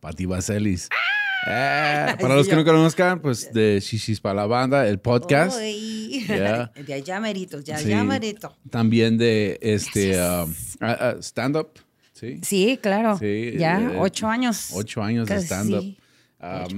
Pati Vaselis. Ah, para los que no conozcan, pues de Shishis para la banda, el podcast. Yeah. De allá meritos, ya allá merito. También de este um, uh, stand-up. Sí, sí claro. Sí, ya, eh, ocho años. Ocho años de stand-up. Ah,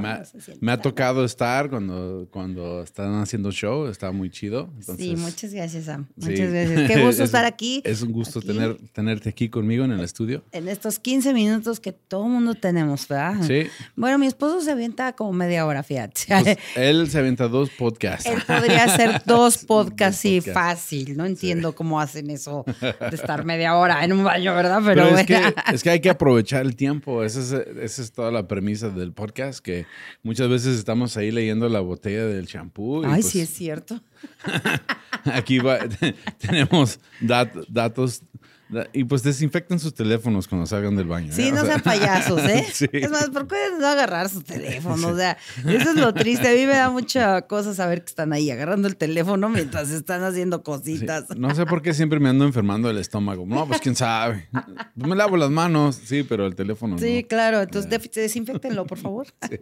me, ha tocado estar cuando, cuando están haciendo show, está muy chido. sí, muchas gracias, Sam. Muchas gracias. Qué gusto estar aquí. Es un gusto tener, tenerte aquí conmigo en el estudio. En estos 15 minutos que todo el mundo tenemos, ¿verdad? Sí. Bueno, mi esposo se avienta como media hora, fíjate. Pues, él se avienta dos podcasts. Él podría hacer dos podcasts, sí, fácil. No entiendo cómo hacen eso de estar media hora en un baño, ¿verdad? Pero, es, que, es, que, hay que aprovechar el tiempo. Esa es, esa es toda la premisa del podcast que muchas veces estamos ahí leyendo la botella del champú. Ay, sí pues es cierto. aquí tenemos datos y pues desinfecten sus teléfonos cuando salgan del baño. Sí, ¿eh? no sean payasos, ¿eh? Es más, ¿por qué no agarrar su teléfono? O sea, eso es lo triste. A mí me da mucha cosa saber que están ahí agarrando el teléfono mientras están haciendo cositas. No sé por qué siempre me ando enfermando el estómago. No, pues quién sabe. Pues me lavo las manos, sí, pero el teléfono Sí, claro. Entonces desinfectenlo, por favor. Sí.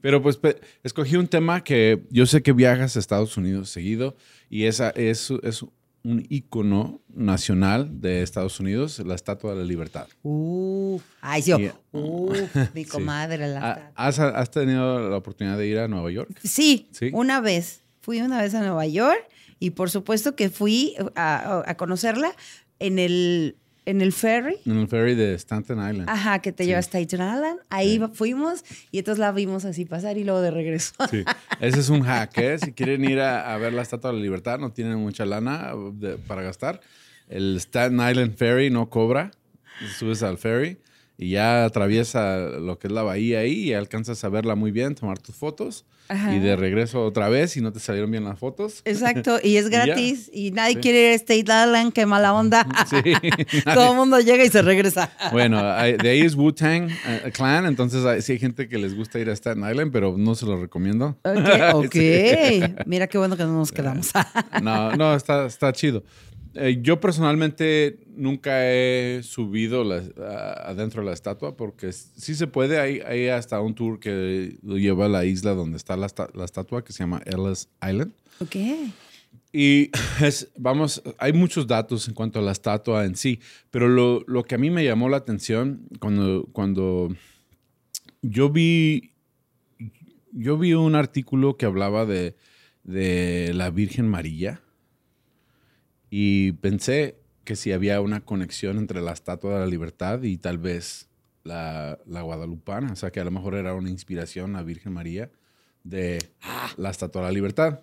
Pero pues escogí un tema que yo sé que viajas a Estados Unidos seguido y esa es, es un ícono nacional de Estados Unidos, la Estatua de la Libertad. Uh, ay, sí, uh, mi comadre. La ¿Has, ¿Has, tenido la oportunidad de ir a Nueva York? Sí, sí, una vez. Fui una vez a Nueva York y por supuesto que fui a, a conocerla en el en el ferry. En el ferry de Stanton Island. Ajá, que te lleva a Staten Island. Ahí fuimos y entonces la vimos así pasar y luego de regreso. Sí, ese es un hack, ¿eh? Si quieren ir a, ver la Estatua de la Libertad, no tienen mucha lana para gastar. El Staten Island Ferry no cobra. Subes al ferry y ya atraviesa lo que es la bahía ahí y alcanzas a verla muy bien, tomar tus fotos y de regreso otra vez y no te salieron bien las fotos. Exacto, y es gratis y, nadie quiere ir a State Island, qué mala onda. Sí, Todo el mundo llega y se regresa. Bueno, de ahí es Wu-Tang uh, Clan, entonces sí hay gente que les gusta ir a Staten Island, pero no se lo recomiendo. Ok, okay. mira qué bueno que no nos quedamos. no, no, está, está chido. Eh, yo personalmente nunca he subido adentro de la estatua porque sí se puede. Hay, hay, hasta un tour que lo lleva a la isla donde está la, estatua que se llama Ellis Island. Ok. Y es, vamos, hay muchos datos en cuanto a la estatua en sí, pero lo, lo que a mí me llamó la atención cuando, cuando yo vi, yo vi un artículo que hablaba de, de la Virgen María y pensé que si había una conexión entre la Estatua de la Libertad y tal vez la, la Guadalupana, o sea que a lo mejor era una inspiración a Virgen María de ah. la Estatua de la Libertad.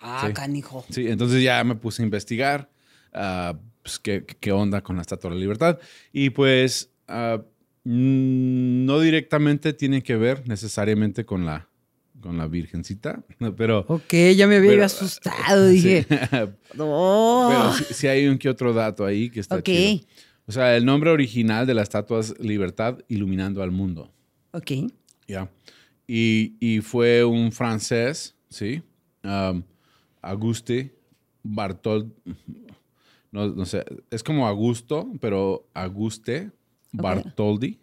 Ah, canijo. Sí, entonces ya me puse a investigar uh, pues, qué, qué, onda con la Estatua de la Libertad. Y pues uh, no directamente tiene que ver necesariamente con la, con la virgencita, pero... Ok, ya me había asustado, dije. no. Pero sí, hay un que otro dato ahí que está okay. chido. O sea, el nombre original de la estatua es Libertad Iluminando al Mundo. Ok. Ya. Y, y, fue un francés, ¿sí? Um, Auguste Bartol... No, no, sé, es como Augusto, pero Auguste Bartoldi.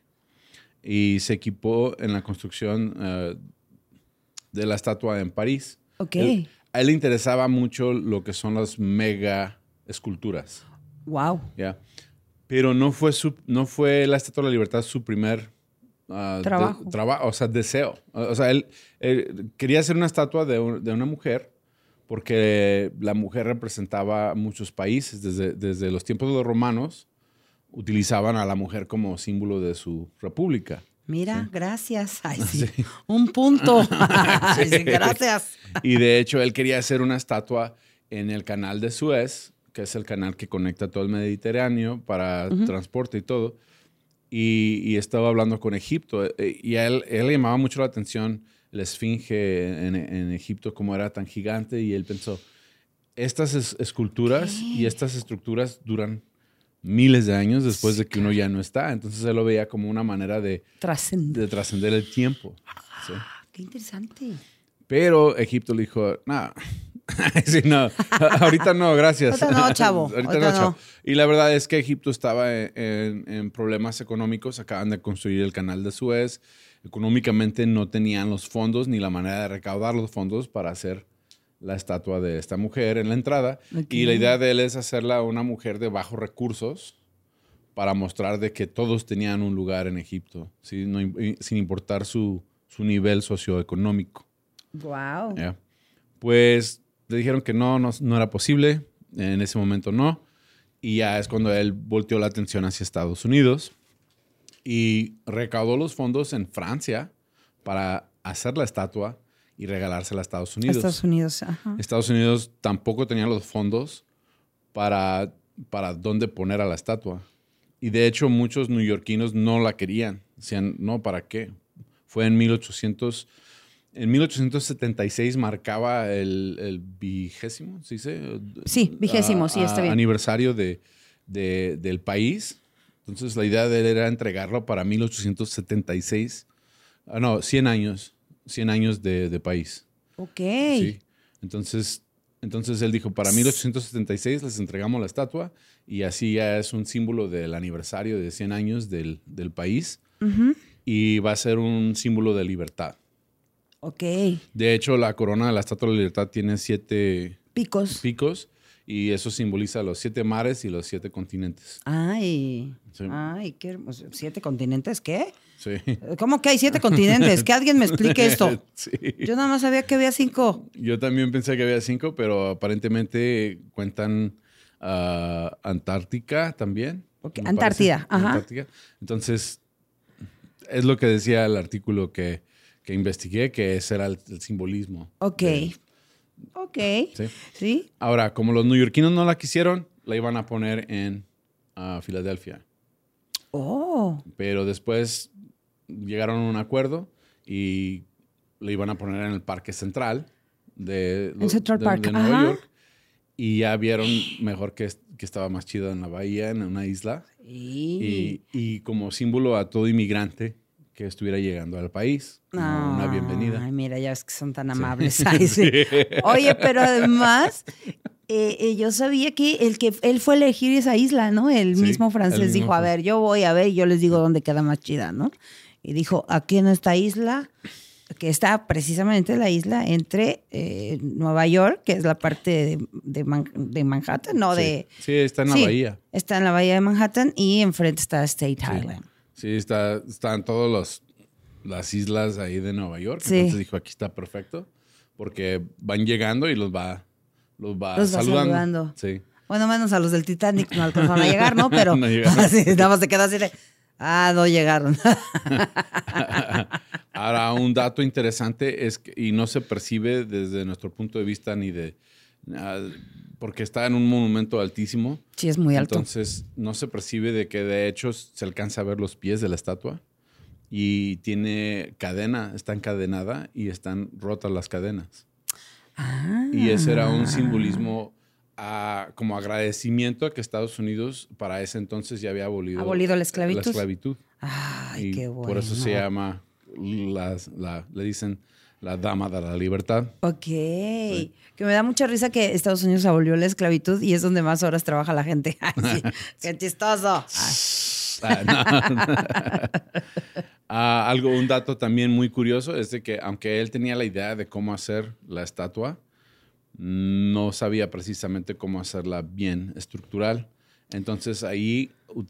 Y se equipó en la construcción... Uh, de la estatua en París. Ok. a él le interesaba mucho lo que son las mega esculturas. Wow. Ya. Pero no fue, su, no fue la Estatua de la Libertad su primer uh, trabajo. trabajo, o sea, deseo. O sea, él, quería hacer una estatua de, de, una mujer porque la mujer representaba muchos países. Desde, desde los tiempos de los romanos utilizaban a la mujer como símbolo de su república. Mira, gracias. Ay, sí. Un punto. gracias. Y de hecho, él quería hacer una estatua en el canal de Suez, que es el canal que conecta todo el Mediterráneo para transporte y todo. y, estaba hablando con Egipto. Eh, y a él, él le llamaba mucho la atención la esfinge en, Egipto, como era tan gigante, y él pensó, estas esculturas y estas estructuras duran miles de años después de que uno ya no está. Entonces él lo veía como una manera de trascender el tiempo. Ah, qué interesante. Pero Egipto le dijo, nada, no, ahorita no, gracias. Ahorita no, chavo. ahorita, no, chavo. Y la verdad es que Egipto estaba en, problemas económicos, acaban de construir el canal de Suez, económicamente no tenían los fondos ni la manera de recaudar los fondos para hacer la estatua de esta mujer en la entrada. Y la idea de él es hacerla una mujer de bajos recursos para mostrar de que todos tenían un lugar en Egipto, sin importar su, nivel socioeconómico. Wow. Pues le dijeron que no, no, era posible, en ese momento no. Y ya es cuando él volteó la atención hacia Estados Unidos y recaudó los fondos en Francia para hacer la estatua y regalársela a Estados Unidos. Estados Unidos, ajá. Estados Unidos tampoco tenía los fondos para, para dónde poner a la estatua. Y de hecho muchos neoyorquinos no la querían. Decían, no, ¿para qué? Fue en 1800, en 1876 marcaba el, vigésimo, ¿sí se? Sí, vigésimo, sí, está bien. Aniversario de, del país. Entonces la idea de él era entregarlo para 1876. Ah, no, 100 años 100 años de, país. Ok. Sí. Entonces, entonces él dijo, para 1876 les entregamos la estatua y así ya es un símbolo del aniversario de 100 años del, país y va a ser un símbolo de libertad. Ok. De hecho, la corona de la Estatua de la Libertad tiene siete picos. picos y eso simboliza los siete mares y los siete continentes. Ay, ay, qué hermoso. ¿Siete continentes qué? Sí. ¿Cómo que hay siete continentes? Que alguien me explique esto. Sí. Yo nada más sabía que había cinco. Yo también pensé que había cinco, pero aparentemente cuentan uh, Antártica también. Antártida, ajá. Antártica. Entonces, es lo que decía el artículo que, que investigué, que ese era el, simbolismo. Ok. Ok. ¿Sí? Ahora, como los neoyorquinos no la quisieron, la iban a poner en uh, Filadelfia. Oh. Pero después llegaron a un acuerdo y la iban a poner en el Parque Central de, Central Park. Nueva York. Y ya vieron mejor que, que, estaba más chido en la bahía, en una isla. Y, y como símbolo a todo inmigrante que estuviera llegando al país. una bienvenida. Ay, mira, ya ves que son tan amables. Oye, pero además, eh, eh, yo sabía que el que él fue a elegir esa isla, ¿no? El mismo francés dijo, a ver, yo voy a ver y yo les digo dónde queda más chida, ¿no? Y dijo, aquí en esta isla, que está precisamente la isla entre eh, Nueva York, que es la parte de, Manhattan, ¿no? Sí. De, sí, está en la bahía. Está en la bahía de Manhattan y enfrente está State Island. Sí, está, están todas las islas ahí de Nueva York. Entonces dijo, aquí está perfecto, porque van llegando y los va, los va saludando. Sí. Bueno, menos a los del Titanic no alcanzaron a llegar, ¿no? Pero no así, nada más se queda así de, ah, no llegaron. Ahora, un dato interesante es que, y no se percibe desde nuestro punto de vista ni de... Ah, porque está en un monumento altísimo. Sí, es muy alto. Entonces no se percibe de que de hecho se alcanza a ver los pies de la estatua y tiene cadena, está encadenada y están rotas las cadenas. Ah. Y ese era un simbolismo como agradecimiento a que Estados Unidos para ese entonces ya había abolido, abolido la esclavitud. La esclavitud. Ay, qué bueno. Por eso se llama, la, le dicen la dama de la libertad. Ok. Que me da mucha risa que Estados Unidos abolió la esclavitud y es donde más horas trabaja la gente. Qué chistoso. Ah, ah, algo, un dato también muy curioso es de que aunque él tenía la idea de cómo hacer la estatua, no sabía precisamente cómo hacerla bien estructural. Entonces ahí uh,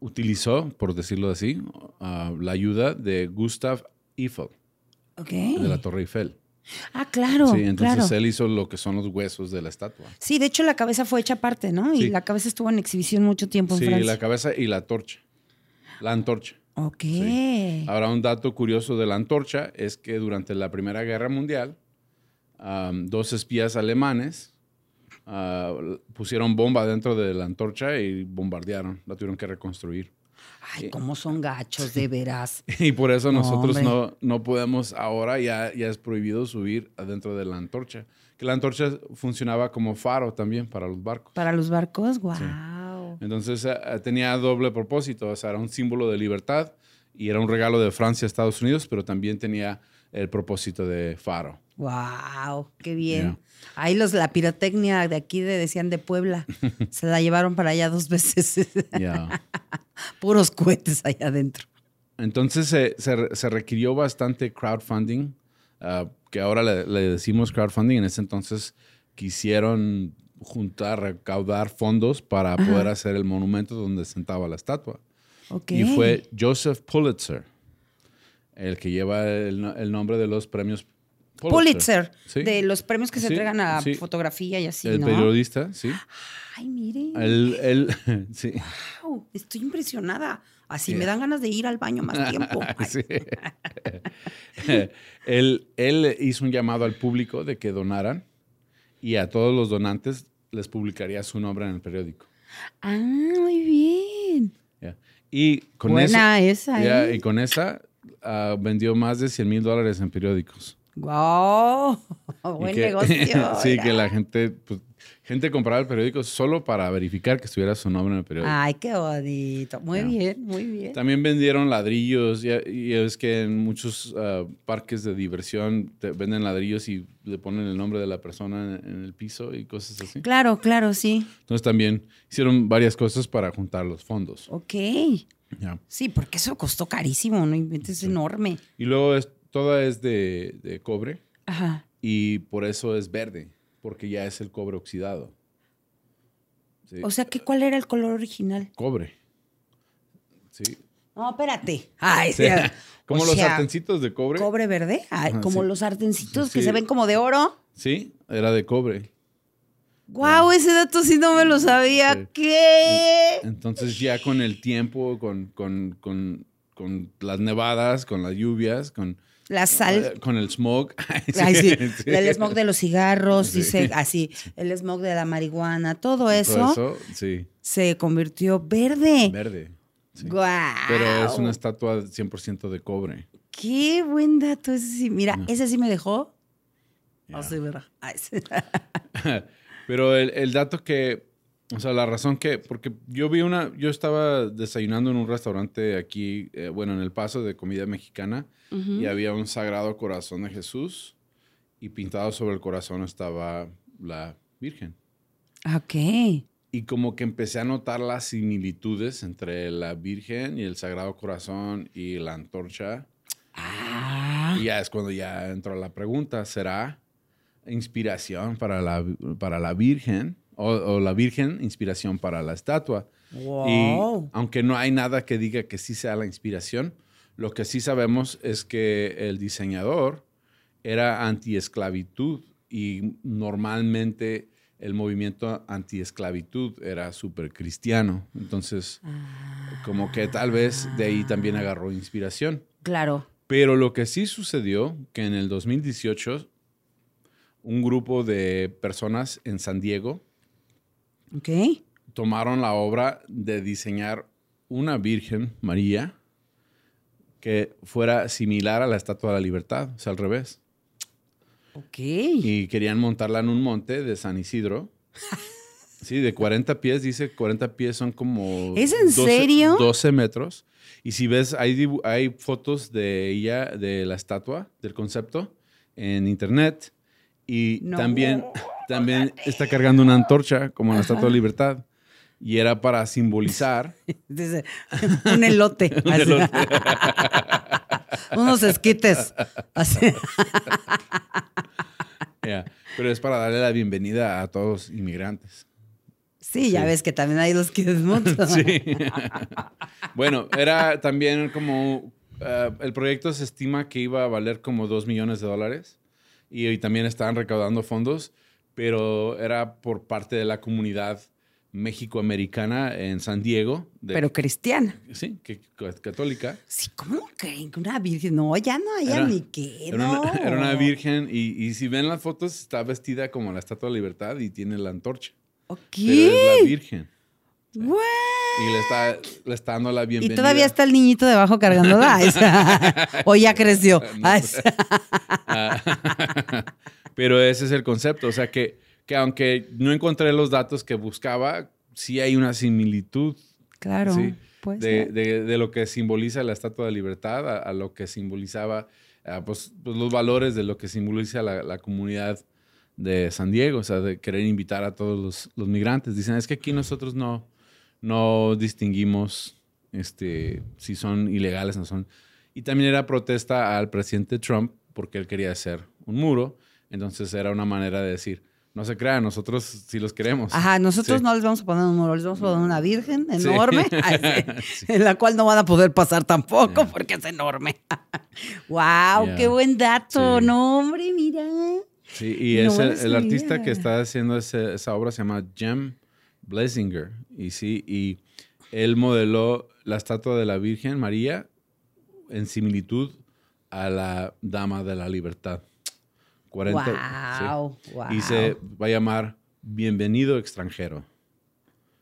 utilizó, por decirlo así, la ayuda de Gustav Eiffel. De la Torre Eiffel. Ah, claro. Sí, entonces él hizo lo que son los huesos de la estatua. Sí, de hecho la cabeza fue hecha aparte, ¿no? Y la cabeza estuvo en exhibición mucho tiempo en sí, Francia. Sí, la cabeza y la torcha. La antorcha. Ok. Ahora, un dato curioso de la antorcha es que durante la Primera Guerra Mundial, dos espías alemanes ah, pusieron bomba dentro de la antorcha y bombardearon. La tuvieron que reconstruir. Ay, cómo son gachos, de veras. y por eso nosotros no, no, podemos ahora, ya, ya es prohibido subir adentro de la antorcha. Que la antorcha funcionaba como faro también para los barcos. Para los barcos, wow. Entonces eh, eh, tenía doble propósito, o sea, era un símbolo de libertad y era un regalo de Francia a Estados Unidos, pero también tenía el propósito de faro. Wow, qué bien. Ahí los la pirotecnia de aquí de, decían de Puebla, se la llevaron para allá dos veces. Puros cohetes allá adentro. Entonces se, requirió bastante crowdfunding, ah, que ahora le, decimos crowdfunding. En ese entonces quisieron juntar, recaudar fondos para poder hacer el monumento donde sentaba la estatua. Y fue Joseph Pulitzer, el que lleva el, nombre de los premios Pulitzer, de los premios que se entregan a fotografía y así, El periodista, sí. Ay, mire. Él, sí. Wow, estoy impresionada. Así me dan ganas de ir al baño más tiempo. él, él hizo un llamado al público de que donaran y a todos los donantes les publicaría su nombre en el periódico. Ah, muy bien. Y con Buena esa, ¿eh? Y con esa ah, vendió más de 100 mil dólares en periódicos. ¡Wow! Buen negocio. sí, que la gente, pues, gente compraba el periódico solo para verificar que estuviera su nombre en el periódico. Ay, qué bonito. Muy bien, muy bien. También vendieron ladrillos. Y, es que en muchos ah, parques de diversión te venden ladrillos y le ponen el nombre de la persona en, el piso y cosas así. Claro, claro, sí. Entonces también hicieron varias cosas para juntar los fondos. Ok. Sí, porque eso costó carísimo, ¿no? Es enorme. Y luego es, toda es de, cobre. Ajá. Y por eso es verde, porque ya es el cobre oxidado. O sea, que ¿cuál era el color original? Cobre. Sí. No, espérate. Ay, como los sartencitos de cobre. ¿Cobre verde? Ay, como los sartencitos que se ven como de oro. Sí, era de cobre. Guau, ese dato sí no me lo sabía. ¿Qué? Entonces ya con el tiempo, con, con, con, con las nevadas, con las lluvias, con la sal. Eh, con el smog. El smog de los cigarros, dice así, el smog de la marihuana, todo eso, se convirtió verde. Verde. Pero es una estatua 100% de cobre. Qué buen dato ese sí. Mira, ese sí me dejó. Así, ¿verdad? Pero el, dato que, o sea, la razón que, porque yo vi una, yo estaba desayunando en un restaurante aquí, eh, bueno, en El Paso de comida mexicana, y había un sagrado corazón de Jesús, y pintado sobre el corazón estaba la Virgen. Ok. Y como que empecé a notar las similitudes entre la Virgen y el Sagrado Corazón y la antorcha. Ah. Y ya es cuando ya entró la pregunta, ¿será inspiración para la, para la Virgen o, la Virgen inspiración para la estatua. Y aunque no hay nada que diga que sí sea la inspiración, lo que sí sabemos es que el diseñador era anti-esclavitud y normalmente el movimiento anti-esclavitud era súper cristiano. Entonces, como que tal vez de ahí también agarró inspiración. Claro. Pero lo que sí sucedió, que en el 2018 un grupo de personas en San Diego tomaron la obra de diseñar una Virgen María que fuera similar a la Estatua de la Libertad, o sea, al revés. Ok. Y querían montarla en un monte de San Isidro. Sí, de 40 pies, dice 40 pies son como... ¿Es en serio? 12 metros. Y si ves, hay, hay fotos de ella, de la estatua, del concepto, en internet. Y también, también está cargando una antorcha, como en la Estatua de Libertad. Y era para simbolizar. un elote. Unos esquites. Pero es para darle la bienvenida a todos los inmigrantes. Sí, ya ves que también hay los que desmontan. sí. bueno, era también como. Eh, el proyecto se estima que iba a valer como dos millones de dólares y, también estaban recaudando fondos, pero era por parte de la comunidad México-americana en San Diego. Pero cristiana. Sí, que, católica. Sí, ¿cómo que una virgen? No, ya no hay ni qué, era no. Una, era una virgen y, si ven las fotos está vestida como la Estatua de la Libertad y tiene la antorcha. Ok. Pero es la virgen. Bueno. Y le está, le está dando la bienvenida. Y todavía está el niñito debajo cargándola. o ya creció. Pero ese es el concepto. O sea que, que aunque no encontré los datos que buscaba, sí hay una similitud. Claro. de, de, lo que simboliza la Estatua de Libertad a, lo que simbolizaba pues, pues, los valores de lo que simboliza la, la, comunidad de San Diego, o sea, de querer invitar a todos los, los migrantes. Dicen, es que aquí nosotros no, no distinguimos este, si son ilegales o no son. Y también era protesta al presidente Trump porque él quería hacer un muro. Entonces era una manera de decir, no se crean, nosotros sí los queremos. Ajá, nosotros no les vamos a poner un muro, les vamos a poner una virgen enorme, en la cual no van a poder pasar tampoco porque es enorme. ¡Wow! ¡Qué buen dato! No, hombre, mira. Sí, y es el, artista que está haciendo esa obra se llama Jem Blesinger. Y sí, y él modeló la estatua de la Virgen María en similitud a la Dama de la Libertad. 40, wow, Y se va a llamar Bienvenido extranjero.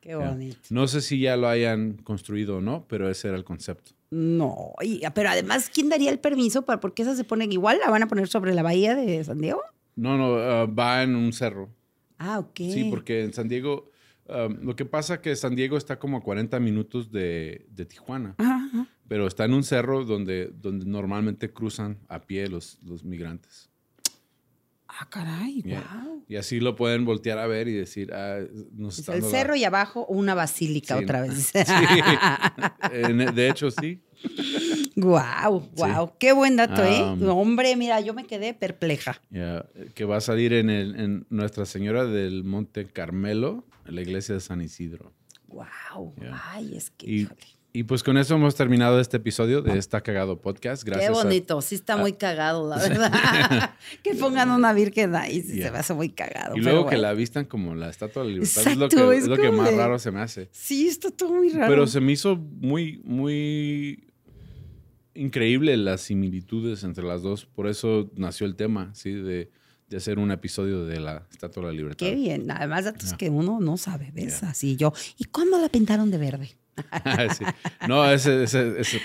Qué bonito. No sé si ya lo hayan construido o no, pero ese era el concepto. No, pero además, ¿quién daría el permiso para porque esa se pone igual? ¿La van a poner sobre la bahía de San Diego? No, no, ah, va en un cerro. Ah, ok. Sí, porque en San Diego lo que pasa es que San Diego está como a 40 minutos de, Tijuana, pero está en un cerro donde, donde normalmente cruzan a pie los, los migrantes. Ah, caray, wow. Y así lo pueden voltear a ver y decir, ah, nos está El cerro y abajo una basílica otra vez. Sí. de hecho, sí. Wow, wow, qué buen dato, ¿eh? Hombre, mira, yo me quedé perpleja. que va a salir en, el, en Nuestra Señora del Monte Carmelo en la iglesia de San Isidro. Wow. Ay, es que. Y, pues con eso hemos terminado este episodio de Está Cagado Podcast. Gracias. Qué bonito. sí está muy cagado, la verdad. que pongan una virgen ahí, sí se me hace muy cagado. Y luego que la vistan como la estatua de la libertad. es lo que, es lo que más raro se me hace. Sí, está todo muy raro. Pero se me hizo muy, muy increíble las similitudes entre las dos. Por eso nació el tema, ¿sí? De de hacer un episodio de la Estatua de la Libertad. Qué bien. Además, datos que uno no sabe, ¿ves? Así yo. ¿Y cómo la pintaron de verde? No, es,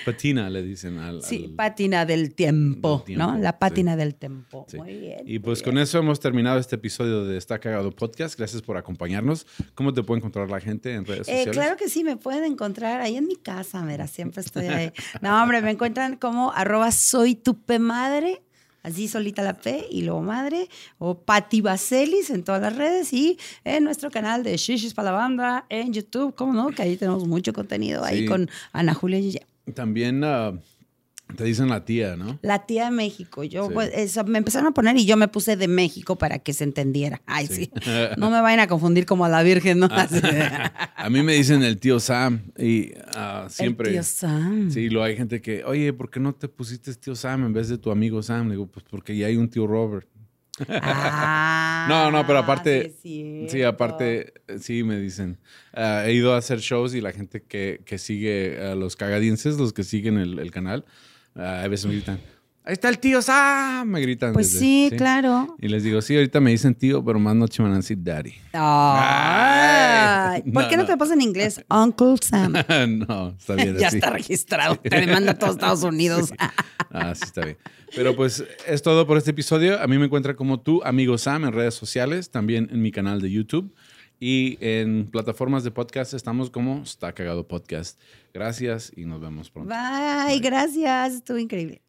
patina, le dicen. Al, sí, pátina del tiempo, ¿no? La pátina del tiempo. Muy bien. Y pues con eso hemos terminado este episodio de Está Cagado Podcast. Gracias por acompañarnos. ¿Cómo te puede encontrar la gente en redes eh, sociales? claro que sí, me pueden encontrar ahí en mi casa, mira, siempre estoy ahí. No, hombre, me encuentran como arroba soy tu madre así solita la P y luego madre, o Patti Vaselis en todas las redes y en nuestro canal de Shishis para la banda en YouTube, ¿cómo no? Que ahí tenemos mucho contenido ahí con Ana Julia y También uh, te dicen la tía, ¿no? La tía de México. Yo, pues, me empezaron a poner y yo me puse de México para que se entendiera. Ay, sí. No me vayan a confundir como a la Virgen, ¿no? a mí me dicen el tío Sam y uh, siempre. El tío Sam. Sí, lo hay gente que, oye, ¿por qué no te pusiste tío Sam en vez de tu amigo Sam? Le digo, pues porque ya hay un tío Robert. Ah, no, no, pero aparte, sí, aparte, sí me dicen. Ah, he ido a hacer shows y la gente que, que sigue a los cagadienses, los que siguen el, el canal, a veces me gritan, ahí está el tío Sam, me gritan. Pues sí, claro. Y les digo, sí, ahorita me dicen tío, pero más noche me van a decir daddy. ¿Por qué no, te pasa en inglés? Uncle Sam. no, está bien ya está registrado. Te demanda a todos Estados Unidos. ah, sí, está bien. Pero pues es todo por este episodio. A mí me encuentra como tu amigo Sam en redes sociales, también en mi canal de YouTube. Y en plataformas de podcast estamos como Está Cagado Podcast. Gracias y nos vemos pronto. Bye, gracias. Estuvo increíble.